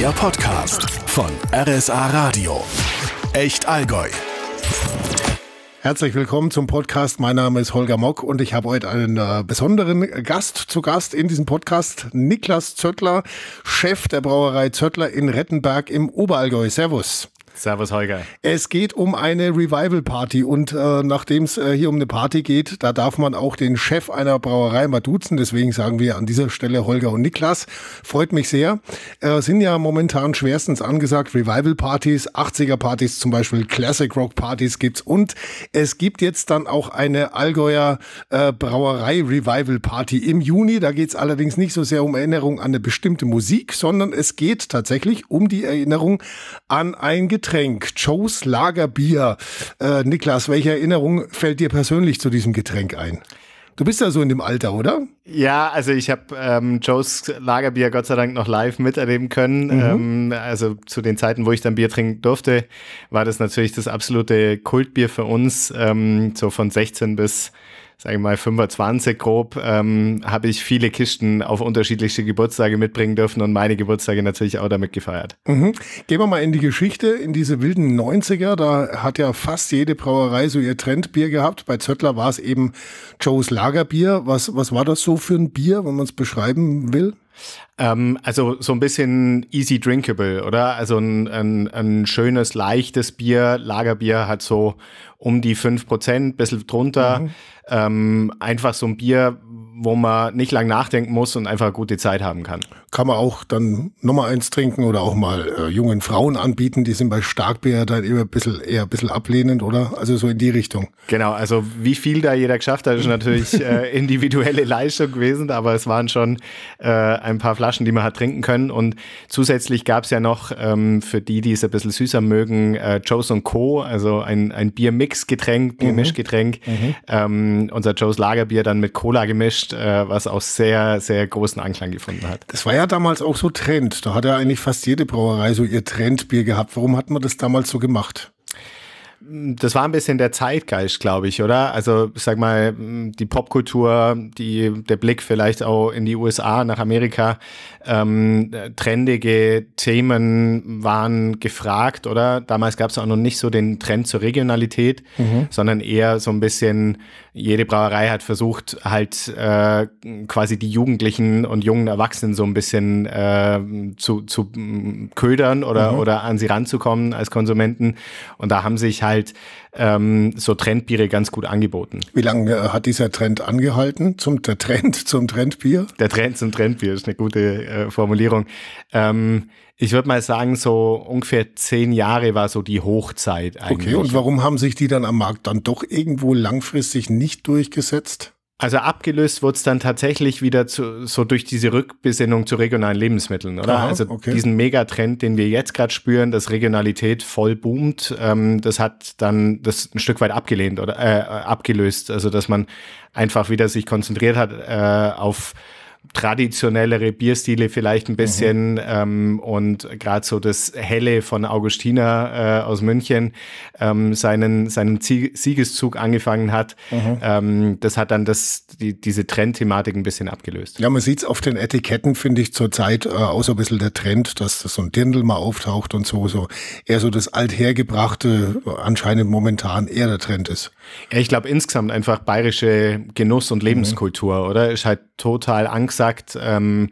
Der Podcast von RSA Radio. Echt Allgäu. Herzlich willkommen zum Podcast. Mein Name ist Holger Mock und ich habe heute einen äh, besonderen Gast zu Gast in diesem Podcast. Niklas Zöttler, Chef der Brauerei Zöttler in Rettenberg im Oberallgäu. Servus. Servus, Holger. Es geht um eine Revival-Party und äh, nachdem es äh, hier um eine Party geht, da darf man auch den Chef einer Brauerei mal duzen. Deswegen sagen wir an dieser Stelle Holger und Niklas. Freut mich sehr. Äh, sind ja momentan schwerstens angesagt Revival-Partys, 80er-Partys zum Beispiel, Classic-Rock-Partys gibt's und es gibt jetzt dann auch eine Allgäuer äh, Brauerei-Revival-Party im Juni. Da geht's allerdings nicht so sehr um Erinnerung an eine bestimmte Musik, sondern es geht tatsächlich um die Erinnerung an ein Getränk. Getränk, Joes Lagerbier. Äh, Niklas, welche Erinnerung fällt dir persönlich zu diesem Getränk ein? Du bist ja so in dem Alter, oder? Ja, also ich habe ähm, Joes Lagerbier Gott sei Dank noch live miterleben können. Mhm. Ähm, also zu den Zeiten, wo ich dann Bier trinken durfte, war das natürlich das absolute Kultbier für uns. Ähm, so von 16 bis sage ich mal 25 grob, ähm, habe ich viele Kisten auf unterschiedlichste Geburtstage mitbringen dürfen und meine Geburtstage natürlich auch damit gefeiert. Mhm. Gehen wir mal in die Geschichte, in diese wilden 90er, da hat ja fast jede Brauerei so ihr Trendbier gehabt. Bei Zöttler war es eben Joes Lagerbier. Was, was war das so für ein Bier, wenn man es beschreiben will? Ähm, also so ein bisschen easy drinkable, oder? Also ein, ein, ein schönes, leichtes Bier, Lagerbier hat so um die fünf Prozent, bisschen drunter. Mhm. Ähm, einfach so ein Bier, wo man nicht lang nachdenken muss und einfach gute Zeit haben kann. Kann man auch dann Nummer eins trinken oder auch mal äh, jungen Frauen anbieten. Die sind bei Starkbier dann immer ein bisschen, eher ein bisschen ablehnend, oder? Also so in die Richtung. Genau, also wie viel da jeder geschafft hat, ist natürlich äh, individuelle Leistung gewesen, aber es waren schon äh, ein paar Flaschen, die man hat trinken können. Und zusätzlich gab es ja noch ähm, für die, die es ein bisschen süßer mögen, äh, Joe's Co., also ein, ein Biermix-Getränk, Biermischgetränk. Mhm. Mhm. Ähm, unser Joe's Lagerbier dann mit Cola gemischt äh, was auch sehr, sehr großen Anklang gefunden hat. Das war ja damals auch so Trend. Da hat ja eigentlich fast jede Brauerei so ihr Trendbier gehabt. Warum hat man das damals so gemacht? das war ein bisschen der Zeitgeist, glaube ich, oder? Also, ich sag mal, die Popkultur, die, der Blick vielleicht auch in die USA, nach Amerika, ähm, trendige Themen waren gefragt, oder? Damals gab es auch noch nicht so den Trend zur Regionalität, mhm. sondern eher so ein bisschen, jede Brauerei hat versucht, halt äh, quasi die Jugendlichen und jungen Erwachsenen so ein bisschen äh, zu, zu ködern oder, mhm. oder an sie ranzukommen als Konsumenten. Und da haben sich halt ähm, so Trendbiere ganz gut angeboten. Wie lange äh, hat dieser Trend angehalten? Zum der Trend zum Trendbier? Der Trend zum Trendbier ist eine gute äh, Formulierung. Ähm, ich würde mal sagen, so ungefähr zehn Jahre war so die Hochzeit eigentlich. Okay, und warum haben sich die dann am Markt dann doch irgendwo langfristig nicht durchgesetzt? Also abgelöst wurde es dann tatsächlich wieder zu, so durch diese Rückbesinnung zu regionalen Lebensmitteln, oder? Aha, also okay. diesen Megatrend, den wir jetzt gerade spüren, dass Regionalität voll boomt, ähm, das hat dann das ein Stück weit abgelehnt oder äh, abgelöst. Also dass man einfach wieder sich konzentriert hat äh, auf traditionellere Bierstile vielleicht ein bisschen mhm. ähm, und gerade so das Helle von Augustiner äh, aus München ähm, seinen, seinen Siegeszug angefangen hat. Mhm. Ähm, das hat dann das, die, diese Trendthematik ein bisschen abgelöst. Ja, man sieht es auf den Etiketten, finde ich, zurzeit äh, auch so ein bisschen der Trend, dass das so ein Dirndl mal auftaucht und so, so eher so das althergebrachte, anscheinend momentan eher der Trend ist. Ja, ich glaube insgesamt einfach bayerische Genuss- und Lebenskultur, mhm. oder? Ist halt total angesagt. Ähm,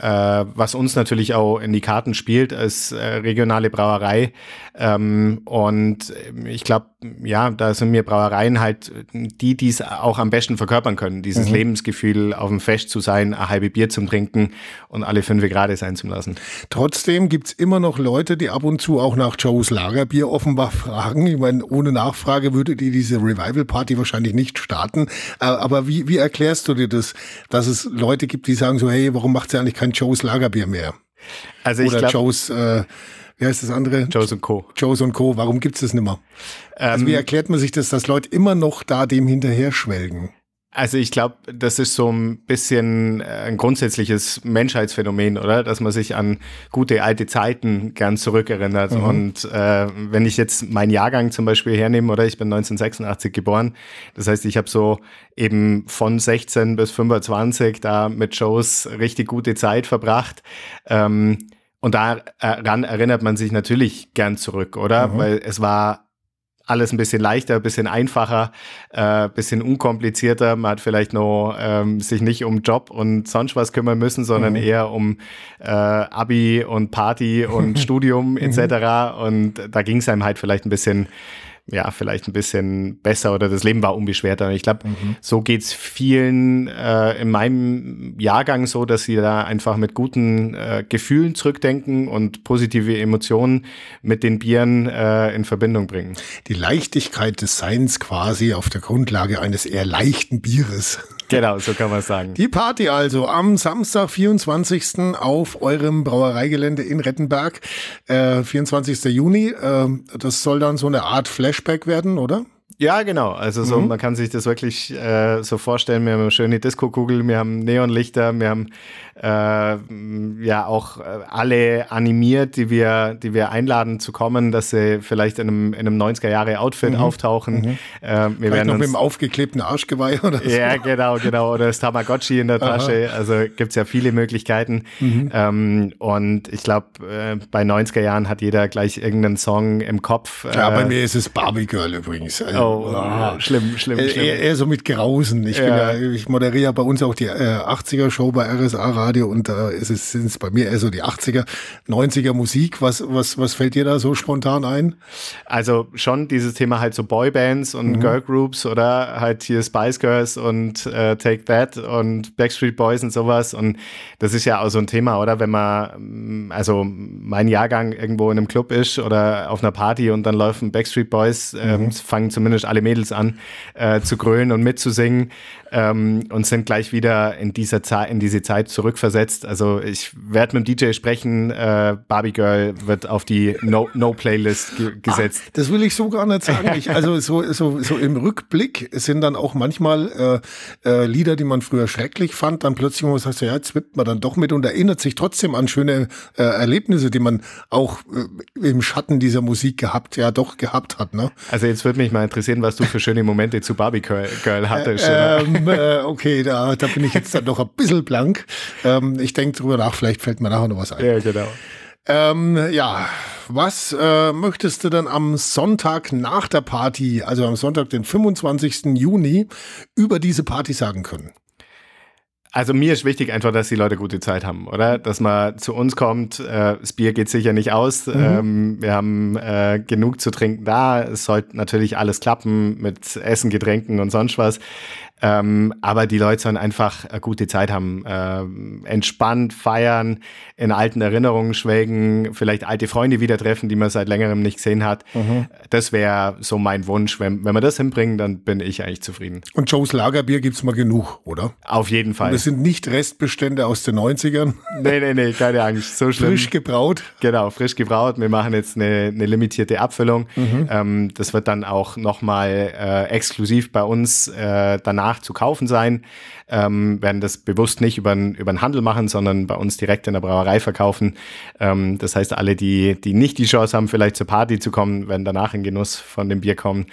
äh, was uns natürlich auch in die Karten spielt als äh, regionale Brauerei. Ähm, und ich glaube, ja, da sind mir Brauereien halt die, die es auch am besten verkörpern können. Dieses mhm. Lebensgefühl, auf dem Fest zu sein, ein halbe Bier zum Trinken und alle fünf Grad sein zu lassen. Trotzdem gibt's immer noch Leute, die ab und zu auch nach Joes Lagerbier offenbar fragen. Ich meine, ohne Nachfrage würdet ihr diese Revival-Party wahrscheinlich nicht starten. Äh, aber wie, wie erklärst du dir das, dass es Leute gibt, die sagen so, hey, warum macht ihr eigentlich kein kein Joes Lagerbier mehr. Also Oder glaub, Joes, äh, wie heißt das andere? Joes und Co. Joes und Co. Warum gibt es das nicht mehr? Ähm, also wie erklärt man sich das, dass Leute immer noch da dem hinterher schwelgen? Also ich glaube, das ist so ein bisschen äh, ein grundsätzliches Menschheitsphänomen, oder? Dass man sich an gute alte Zeiten gern zurückerinnert. Mhm. Und äh, wenn ich jetzt meinen Jahrgang zum Beispiel hernehme, oder ich bin 1986 geboren, das heißt, ich habe so eben von 16 bis 25 da mit Shows richtig gute Zeit verbracht. Ähm, und daran erinnert man sich natürlich gern zurück, oder? Mhm. Weil es war alles ein bisschen leichter, ein bisschen einfacher, äh, bisschen unkomplizierter. Man hat vielleicht noch ähm, sich nicht um Job und sonst was kümmern müssen, sondern mhm. eher um äh, Abi und Party und Studium etc. Und da ging es einem halt vielleicht ein bisschen ja, vielleicht ein bisschen besser oder das Leben war unbeschwerter. Ich glaube, mhm. so geht's vielen äh, in meinem Jahrgang so, dass sie da einfach mit guten äh, Gefühlen zurückdenken und positive Emotionen mit den Bieren äh, in Verbindung bringen. Die Leichtigkeit des Seins quasi auf der Grundlage eines eher leichten Bieres. Genau, so kann man sagen. Die Party also am Samstag, 24. auf eurem Brauereigelände in Rettenberg, äh, 24. Juni. Äh, das soll dann so eine Art Flashback werden, oder? Ja, genau. Also so, mhm. man kann sich das wirklich äh, so vorstellen. Wir haben eine schöne Disco-Kugel, wir haben Neonlichter, wir haben äh, ja auch äh, alle animiert, die wir, die wir einladen zu kommen, dass sie vielleicht in einem, in einem 90er-Jahre-Outfit mhm. auftauchen. Mhm. Äh, wir werden noch mit dem aufgeklebten Arschgeweih oder so. Ja, genau, genau. Oder das Tamagotchi in der Tasche. Aha. Also gibt's ja viele Möglichkeiten. Mhm. Ähm, und ich glaube, äh, bei 90er Jahren hat jeder gleich irgendeinen Song im Kopf. Ja, bei äh, mir ist es Barbie Girl übrigens. Also, oh, oh, schlimm, schlimm, schlimm. Eher, eher, so mit Grausen. Ich, ja. ja ich moderiere bei uns auch die 80er-Show bei RSA Radio Radio und da ist es, sind es bei mir eher so die 80er, 90er Musik. Was, was, was fällt dir da so spontan ein? Also schon dieses Thema halt so Boybands und mhm. Girlgroups oder halt hier Spice Girls und äh, Take That und Backstreet Boys und sowas. Und das ist ja auch so ein Thema, oder? Wenn man, mm, also mein Jahrgang irgendwo in einem Club ist oder auf einer Party und dann laufen Backstreet Boys, äh, mhm. fangen zumindest alle Mädels an äh, zu grölen und mitzusingen ähm, und sind gleich wieder in dieser Zeit, in diese Zeit zurückversetzt. Also ich werde mit dem DJ sprechen, äh, Barbie Girl wird auf die No-Playlist No ge gesetzt. Ach, das will ich so gar nicht sagen. Ich, also so, so, so im Rückblick sind dann auch manchmal äh, äh, Lieder, die man früher schrecklich fand, dann plötzlich, wo man sagt, ja, jetzt wippt man dann doch mit und erinnert sich trotzdem an schöne äh, Erlebnisse, die man auch äh, im Schatten dieser Musik gehabt, ja doch gehabt hat. Ne? Also jetzt würde mich mal interessieren, was du für schöne Momente zu Barbie Girl, Girl hattest. Ähm, äh, okay, da, da bin ich jetzt dann noch ein bisschen blank. Ähm, ich denke drüber nach, vielleicht fällt mir nachher noch was ein. Ja, genau. Ähm, ja, was äh, möchtest du dann am Sonntag nach der Party, also am Sonntag, den 25. Juni, über diese Party sagen können? Also mir ist wichtig einfach, dass die Leute gute Zeit haben, oder? Dass man zu uns kommt. Äh, das Bier geht sicher nicht aus. Mhm. Ähm, wir haben äh, genug zu trinken da. Es sollte natürlich alles klappen mit Essen, Getränken und sonst was. Ähm, aber die Leute sollen einfach eine gute Zeit haben, ähm, entspannt feiern, in alten Erinnerungen schwelgen, vielleicht alte Freunde wieder treffen, die man seit längerem nicht gesehen hat. Mhm. Das wäre so mein Wunsch. Wenn, wenn wir das hinbringen, dann bin ich eigentlich zufrieden. Und Joes Lagerbier gibt's mal genug, oder? Auf jeden Fall. Und das sind nicht Restbestände aus den 90ern. Nee, nee, nee, keine Angst. So schlimm. Frisch gebraut. Genau, frisch gebraut. Wir machen jetzt eine, eine limitierte Abfüllung. Mhm. Ähm, das wird dann auch nochmal äh, exklusiv bei uns äh, danach danach zu kaufen sein, ähm, werden das bewusst nicht über, über den Handel machen, sondern bei uns direkt in der Brauerei verkaufen. Ähm, das heißt, alle, die, die nicht die Chance haben, vielleicht zur Party zu kommen, werden danach in Genuss von dem Bier kommen.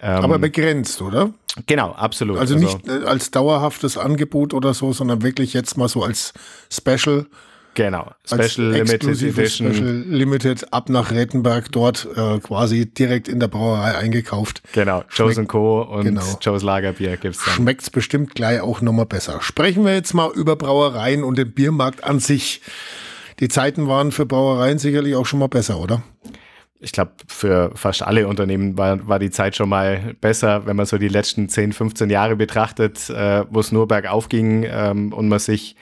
Ähm, Aber begrenzt, oder? Genau, absolut. Also, also nicht äh, als dauerhaftes Angebot oder so, sondern wirklich jetzt mal so als Special. Genau, Special Limited Edition. Special Limited ab nach Rettenberg, dort äh, quasi direkt in der Brauerei eingekauft. Genau, Joe's Co. und genau. Joe's Lagerbier gibt's dann. Schmeckt's bestimmt gleich auch nochmal besser. Sprechen wir jetzt mal über Brauereien und den Biermarkt an sich. Die Zeiten waren für Brauereien sicherlich auch schon mal besser, oder? ich glaube, für fast alle Unternehmen war, war die Zeit schon mal besser, wenn man so die letzten 10, 15 Jahre betrachtet, äh, wo es nur bergauf ging ähm, und man sich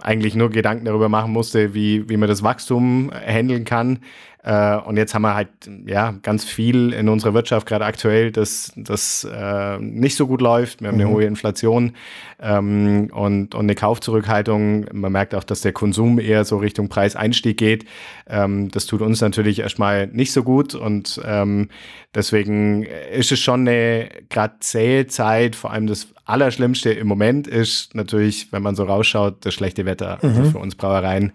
eigentlich nur Gedanken darüber machen musste, wie, wie man das Wachstum handeln kann. Äh, und jetzt haben wir halt ja ganz viel in unserer Wirtschaft gerade aktuell, das, das äh, nicht so gut läuft. Wir haben eine mhm. hohe Inflation ähm, und, und eine Kaufzurückhaltung. Man merkt auch, dass der Konsum eher so Richtung Preiseinstieg geht. Ähm, das tut uns natürlich erstmal nicht so gut und ähm, deswegen ist es schon eine gerade zähe Zeit. Vor allem das Allerschlimmste im Moment ist natürlich, wenn man so rausschaut, das schlechte Wetter. Also mhm. Also für uns Brauereien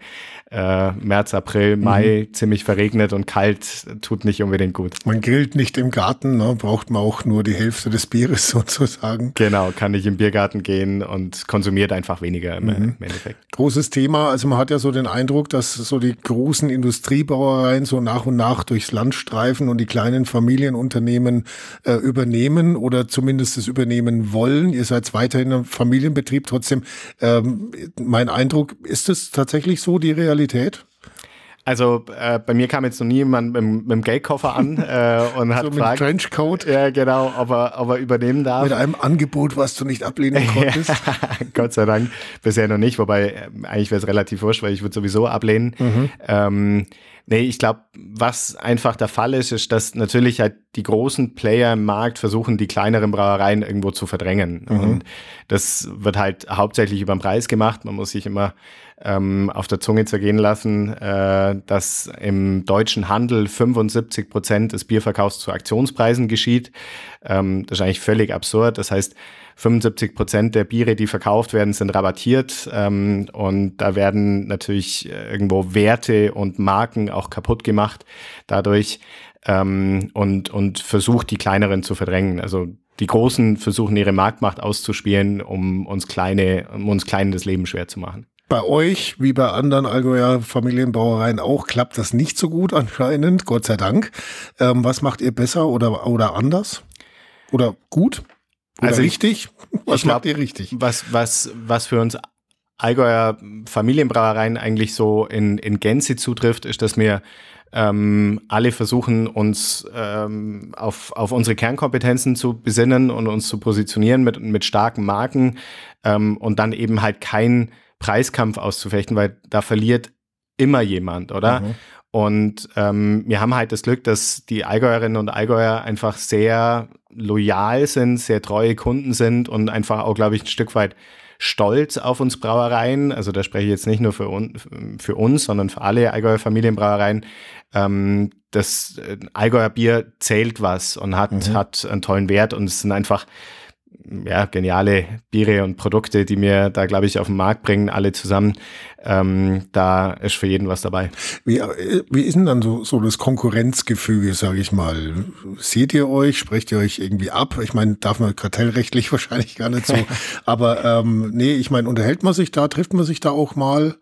äh, März, April, Mai mhm. ziemlich verregnet regnet und kalt, tut nicht unbedingt gut. Man grillt nicht im Garten, ne? braucht man auch nur die Hälfte des Bieres sozusagen. Genau, kann nicht im Biergarten gehen und konsumiert einfach weniger im, mhm. im Endeffekt. Großes Thema, also man hat ja so den Eindruck, dass so die großen Industriebrauereien so nach und nach durchs Land streifen und die kleinen Familienunternehmen äh, übernehmen oder zumindest es übernehmen wollen. Ihr seid weiterhin ein Familienbetrieb. Trotzdem, ähm, mein Eindruck, ist es tatsächlich so die Realität? Also äh, bei mir kam jetzt noch nie jemand mit, mit dem Geldkoffer an äh, und hat so mit gefragt, Trenchcoat. Ja, genau, ob er, ob er übernehmen darf. Mit einem Angebot, was du nicht ablehnen konntest. Gott sei Dank bisher noch nicht, wobei äh, eigentlich wäre es relativ wurscht, weil ich würde sowieso ablehnen. Mhm. Ähm, Nee, ich glaube, was einfach der Fall ist, ist, dass natürlich halt die großen Player im Markt versuchen, die kleineren Brauereien irgendwo zu verdrängen. Mhm. Und das wird halt hauptsächlich über den Preis gemacht. Man muss sich immer ähm, auf der Zunge zergehen lassen, äh, dass im deutschen Handel 75 Prozent des Bierverkaufs zu Aktionspreisen geschieht. Ähm, das ist eigentlich völlig absurd. Das heißt, 75 Prozent der Biere, die verkauft werden, sind rabattiert. Ähm, und da werden natürlich äh, irgendwo Werte und Marken auch kaputt gemacht dadurch ähm, und, und versucht, die kleineren zu verdrängen. Also die Großen versuchen, ihre Marktmacht auszuspielen, um uns kleine, um uns kleinen das Leben schwer zu machen. Bei euch, wie bei anderen Allgäuer Familienbrauereien auch, klappt das nicht so gut anscheinend, Gott sei Dank. Ähm, was macht ihr besser oder, oder anders? Oder gut? Oder also richtig? Was glaub, macht ihr richtig? Was, was, was für uns Allgäuer Familienbrauereien eigentlich so in, in Gänze zutrifft, ist, dass wir ähm, alle versuchen, uns ähm, auf, auf unsere Kernkompetenzen zu besinnen und uns zu positionieren mit, mit starken Marken ähm, und dann eben halt keinen Preiskampf auszufechten, weil da verliert immer jemand, oder? Mhm. Und ähm, wir haben halt das Glück, dass die Allgäuerinnen und Allgäuer einfach sehr loyal sind, sehr treue Kunden sind und einfach auch, glaube ich, ein Stück weit stolz auf uns Brauereien. Also da spreche ich jetzt nicht nur für, un für uns, sondern für alle Allgäuer Familienbrauereien. Ähm, das äh, Allgäuer Bier zählt was und hat, mhm. hat einen tollen Wert und es sind einfach ja, geniale Biere und Produkte, die mir da, glaube ich, auf den Markt bringen, alle zusammen. Ähm, da ist für jeden was dabei. Wie, wie ist denn dann so, so das Konkurrenzgefüge, sage ich mal? Seht ihr euch? Sprecht ihr euch irgendwie ab? Ich meine, darf man kartellrechtlich wahrscheinlich gar nicht so. aber ähm, nee, ich meine, unterhält man sich da, trifft man sich da auch mal?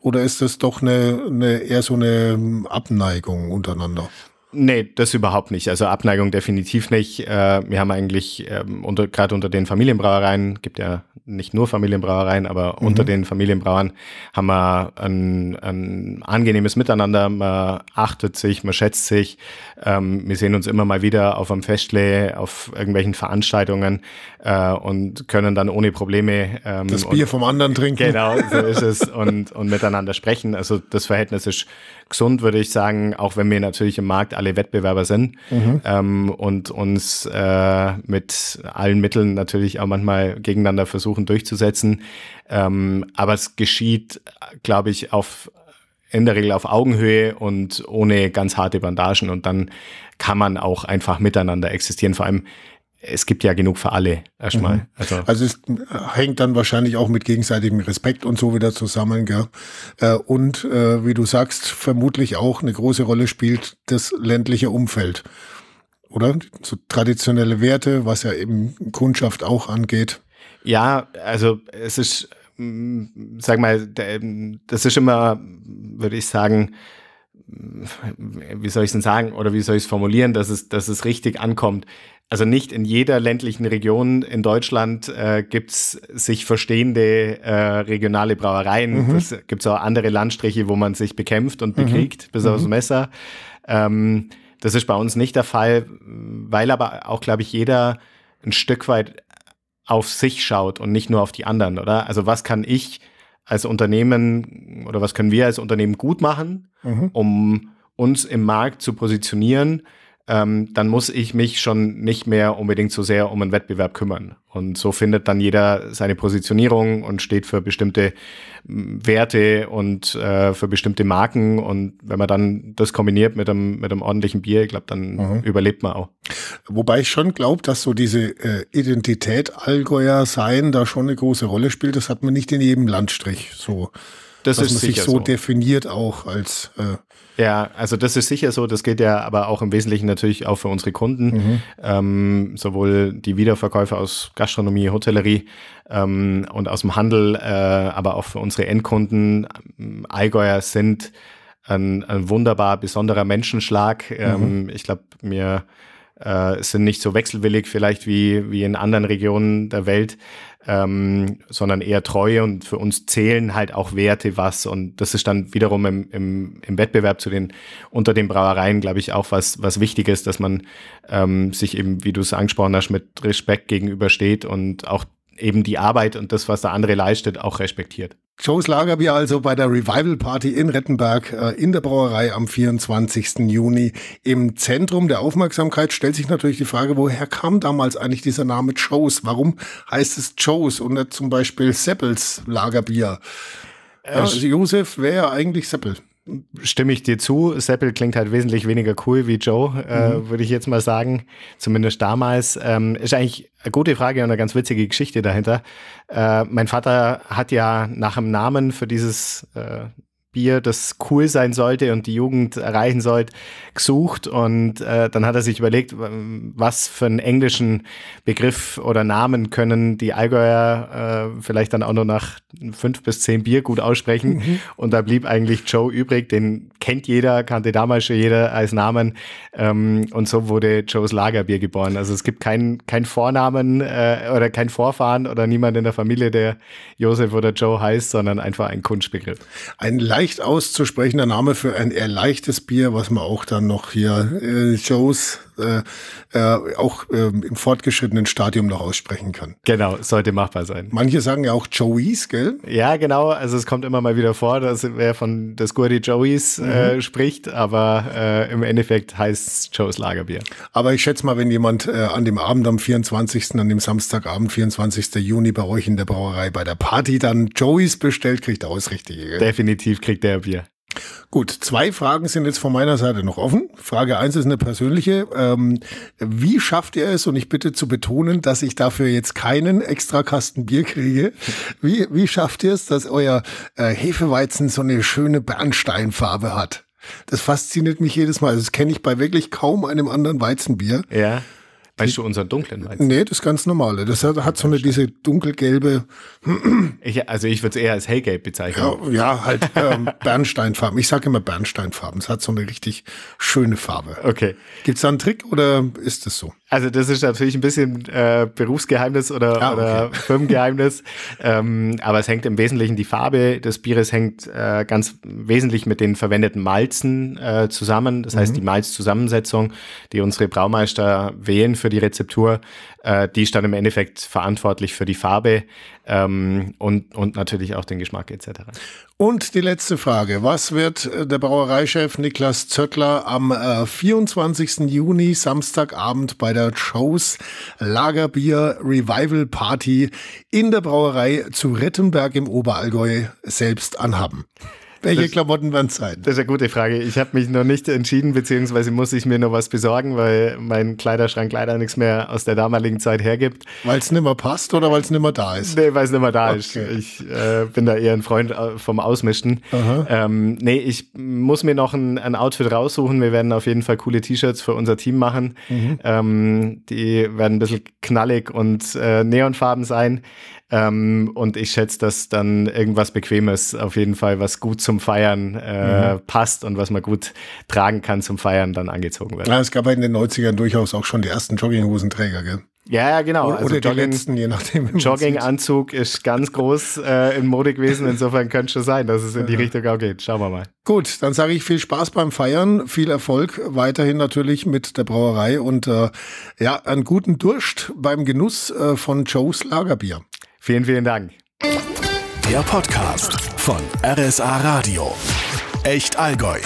Oder ist das doch eine, eine eher so eine Abneigung untereinander? Nee, das überhaupt nicht. Also Abneigung definitiv nicht. Äh, wir haben eigentlich ähm, unter, gerade unter den Familienbrauereien, gibt ja nicht nur Familienbrauereien, aber mhm. unter den Familienbrauern haben wir ein, ein angenehmes Miteinander. Man achtet sich, man schätzt sich. Ähm, wir sehen uns immer mal wieder auf einem Festle, auf irgendwelchen Veranstaltungen äh, und können dann ohne Probleme ähm, das Bier und, vom anderen trinken. Genau, so ist es und, und miteinander sprechen. Also das Verhältnis ist gesund, würde ich sagen, auch wenn wir natürlich im Markt alle Wettbewerber sind mhm. ähm, und uns äh, mit allen Mitteln natürlich auch manchmal gegeneinander versuchen durchzusetzen. Ähm, aber es geschieht, glaube ich, auf in der Regel auf Augenhöhe und ohne ganz harte Bandagen und dann kann man auch einfach miteinander existieren. Vor allem es gibt ja genug für alle erstmal. Mhm. Also. also es hängt dann wahrscheinlich auch mit gegenseitigem Respekt und so wieder zusammen, gell? Äh, und äh, wie du sagst, vermutlich auch eine große Rolle spielt das ländliche Umfeld. Oder? So traditionelle Werte, was ja eben Kundschaft auch angeht. Ja, also es ist, mm, sag mal, das ist immer, würde ich sagen, wie soll ich es denn sagen oder wie soll ich es formulieren, dass es, dass es richtig ankommt. Also nicht in jeder ländlichen Region in Deutschland äh, gibt es sich verstehende äh, regionale Brauereien. Mhm. Es gibt auch andere Landstriche, wo man sich bekämpft und mhm. bekriegt mhm. bis aufs Messer. Ähm, das ist bei uns nicht der Fall, weil aber auch, glaube ich, jeder ein Stück weit auf sich schaut und nicht nur auf die anderen, oder? Also was kann ich als Unternehmen oder was können wir als Unternehmen gut machen, mhm. um uns im Markt zu positionieren? Ähm, dann muss ich mich schon nicht mehr unbedingt so sehr um einen Wettbewerb kümmern. Und so findet dann jeder seine Positionierung und steht für bestimmte Werte und äh, für bestimmte Marken. Und wenn man dann das kombiniert mit einem, mit einem ordentlichen Bier, ich glaube, dann mhm. überlebt man auch. Wobei ich schon glaube, dass so diese äh, Identität Allgäuer sein da schon eine große Rolle spielt. Das hat man nicht in jedem Landstrich so. Das dass man sich so, so, definiert auch als äh ja, also das ist sicher so. Das geht ja aber auch im Wesentlichen natürlich auch für unsere Kunden, mhm. ähm, sowohl die Wiederverkäufer aus Gastronomie, Hotellerie ähm, und aus dem Handel, äh, aber auch für unsere Endkunden. Allgäuer sind ein, ein wunderbar besonderer Menschenschlag. Mhm. Ähm, ich glaube, mir äh, sind nicht so wechselwillig vielleicht wie, wie in anderen Regionen der Welt, ähm, sondern eher Treue und für uns zählen halt auch Werte was und das ist dann wiederum im, im, im Wettbewerb zu den unter den Brauereien, glaube ich, auch was, was Wichtiges, dass man ähm, sich eben, wie du es angesprochen hast, mit Respekt gegenübersteht und auch eben die Arbeit und das, was der andere leistet, auch respektiert. Joe's Lagerbier also bei der Revival Party in Rettenberg äh, in der Brauerei am 24. Juni. Im Zentrum der Aufmerksamkeit stellt sich natürlich die Frage, woher kam damals eigentlich dieser Name Joe's? Warum heißt es Joe's und nicht zum Beispiel Seppels Lagerbier? Äh, also Josef wäre eigentlich Seppel stimme ich dir zu. Seppel klingt halt wesentlich weniger cool wie Joe, äh, mhm. würde ich jetzt mal sagen. Zumindest damals. Ähm, ist eigentlich eine gute Frage und eine ganz witzige Geschichte dahinter. Äh, mein Vater hat ja nach einem Namen für dieses äh, Bier, das cool sein sollte und die Jugend erreichen sollte, gesucht. Und äh, dann hat er sich überlegt, was für einen englischen Begriff oder Namen können die Allgäuer äh, vielleicht dann auch nur nach fünf bis zehn Bier gut aussprechen. Mhm. Und da blieb eigentlich Joe übrig, den kennt jeder, kannte damals schon jeder als Namen. Ähm, und so wurde Joes Lagerbier geboren. Also es gibt keinen kein Vornamen äh, oder kein Vorfahren oder niemand in der Familie, der Josef oder Joe heißt, sondern einfach ein Kunstbegriff. Ein leicht auszusprechender Name für ein eher leichtes Bier, was man auch dann noch hier äh, Joes äh, äh, auch äh, im fortgeschrittenen Stadium noch aussprechen kann. Genau, sollte machbar sein. Manche sagen ja auch Joeys, gell? Ja, genau. Also es kommt immer mal wieder vor, dass wer von des Gurdy Joeys äh, mhm. spricht, aber äh, im Endeffekt heißt es Joes Lagerbier. Aber ich schätze mal, wenn jemand äh, an dem Abend am 24., an dem Samstagabend, 24. Juni bei euch in der Brauerei bei der Party dann Joeys bestellt, kriegt er auch das Richtige. Gell? Definitiv kriegt der Bier. Gut, zwei Fragen sind jetzt von meiner Seite noch offen. Frage eins ist eine persönliche. Ähm, wie schafft ihr es, und ich bitte zu betonen, dass ich dafür jetzt keinen extra Kasten Bier kriege, wie, wie schafft ihr es, dass euer äh, Hefeweizen so eine schöne Bernsteinfarbe hat? Das fasziniert mich jedes Mal. Also das kenne ich bei wirklich kaum einem anderen Weizenbier. Ja. Weißt du unseren dunklen Weizen? Nee, das ganz normale. Das hat, hat so eine diese dunkelgelbe. Ich, also ich würde es eher als hellgelb bezeichnen. Ja, ja halt ähm, Bernsteinfarben. Ich sage immer Bernsteinfarben. Es hat so eine richtig schöne Farbe. Okay. Gibt es da einen Trick oder ist es so? Also das ist natürlich ein bisschen äh, Berufsgeheimnis oder, ah, okay. oder Firmengeheimnis. ähm, aber es hängt im Wesentlichen, die Farbe des Bieres hängt äh, ganz wesentlich mit den verwendeten Malzen äh, zusammen. Das heißt, mhm. die Malzzusammensetzung, die unsere Braumeister wählen für die Rezeptur, äh, die ist dann im Endeffekt verantwortlich für die Farbe ähm, und, und natürlich auch den Geschmack etc. Und die letzte Frage. Was wird äh, der Brauereichef Niklas Zöttler am äh, 24. Juni, Samstagabend bei der Shows Lagerbier Revival Party in der Brauerei zu Rettenberg im Oberallgäu selbst anhaben? Welche das, Klamotten werden es sein? Das ist eine gute Frage. Ich habe mich noch nicht entschieden, beziehungsweise muss ich mir noch was besorgen, weil mein Kleiderschrank leider nichts mehr aus der damaligen Zeit hergibt. Weil es nicht mehr passt oder weil es nicht mehr da ist? Nee, weil es nicht mehr da okay. ist. Ich äh, bin da eher ein Freund äh, vom Ausmischen. Ähm, nee, ich muss mir noch ein, ein, Outfit raussuchen. Wir werden auf jeden Fall coole T-Shirts für unser Team machen. Mhm. Ähm, die werden ein bisschen knallig und äh, neonfarben sein. Ähm, und ich schätze, dass dann irgendwas Bequemes auf jeden Fall, was gut zum Feiern äh, mhm. passt und was man gut tragen kann zum Feiern, dann angezogen wird. Ja, es gab ja in den 90ern durchaus auch schon die ersten Jogginghosenträger, gell? Ja, ja, genau. Oder, also Jogging, letzten, je nachdem. Jogginganzug ist ganz groß äh, in Mode gewesen. Insofern könnte es schon sein, dass es in die Richtung auch geht. Schauen wir mal. Gut, dann sage ich viel Spaß beim Feiern, viel Erfolg weiterhin natürlich mit der Brauerei und äh, ja, einen guten Durst beim Genuss äh, von Joes Lagerbier. Vielen, vielen Dank. Der Podcast von RSA Radio. Echt Allgäu.